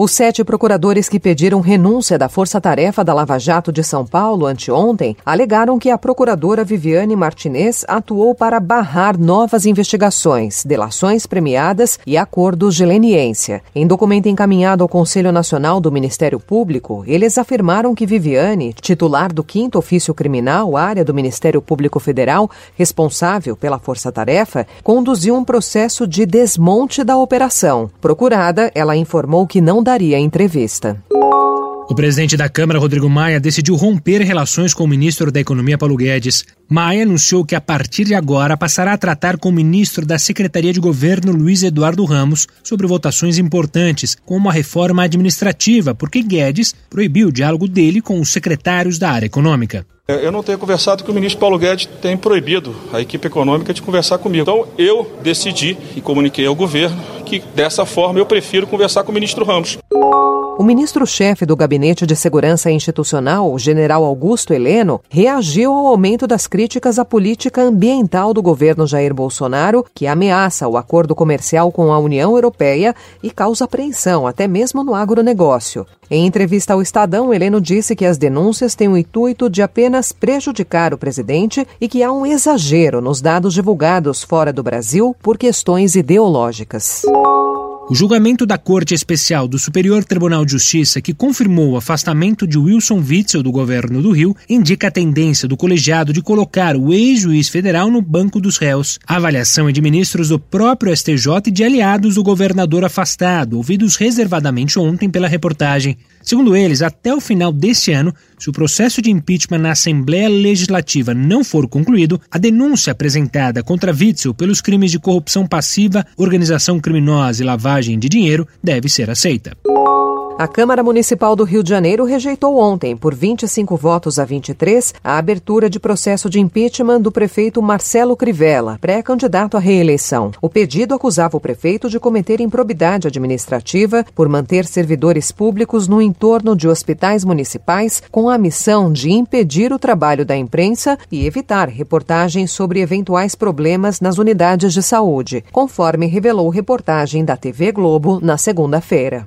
Os sete procuradores que pediram renúncia da Força Tarefa da Lava Jato de São Paulo anteontem alegaram que a procuradora Viviane Martinez atuou para barrar novas investigações, delações premiadas e acordos de leniência. Em documento encaminhado ao Conselho Nacional do Ministério Público, eles afirmaram que Viviane, titular do 5 Ofício Criminal, área do Ministério Público Federal, responsável pela Força Tarefa, conduziu um processo de desmonte da operação. Procurada, ela informou que não daria entrevista. O presidente da Câmara, Rodrigo Maia, decidiu romper relações com o ministro da Economia, Paulo Guedes. Maia anunciou que, a partir de agora, passará a tratar com o ministro da Secretaria de Governo, Luiz Eduardo Ramos, sobre votações importantes, como a reforma administrativa, porque Guedes proibiu o diálogo dele com os secretários da área econômica. É, eu não tenho conversado que o ministro Paulo Guedes tem proibido a equipe econômica de conversar comigo. Então eu decidi e comuniquei ao governo que dessa forma eu prefiro conversar com o ministro Ramos. O ministro-chefe do Gabinete de Segurança Institucional, o general Augusto Heleno, reagiu ao aumento das críticas à política ambiental do governo Jair Bolsonaro, que ameaça o acordo comercial com a União Europeia e causa apreensão até mesmo no agronegócio. Em entrevista ao Estadão, Heleno disse que as denúncias têm o intuito de apenas prejudicar o presidente e que há um exagero nos dados divulgados fora do Brasil por questões ideológicas. O julgamento da Corte Especial do Superior Tribunal de Justiça, que confirmou o afastamento de Wilson Witzel do governo do Rio, indica a tendência do colegiado de colocar o ex-juiz federal no banco dos réus. A avaliação é de ministros do próprio STJ e de aliados do governador afastado, ouvidos reservadamente ontem pela reportagem. Segundo eles, até o final deste ano, se o processo de impeachment na Assembleia Legislativa não for concluído, a denúncia apresentada contra Witzel pelos crimes de corrupção passiva, organização criminosa e lavagem de dinheiro deve ser aceita. A Câmara Municipal do Rio de Janeiro rejeitou ontem, por 25 votos a 23, a abertura de processo de impeachment do prefeito Marcelo Crivella, pré-candidato à reeleição. O pedido acusava o prefeito de cometer improbidade administrativa por manter servidores públicos no entorno de hospitais municipais com a missão de impedir o trabalho da imprensa e evitar reportagens sobre eventuais problemas nas unidades de saúde, conforme revelou reportagem da TV Globo na segunda-feira.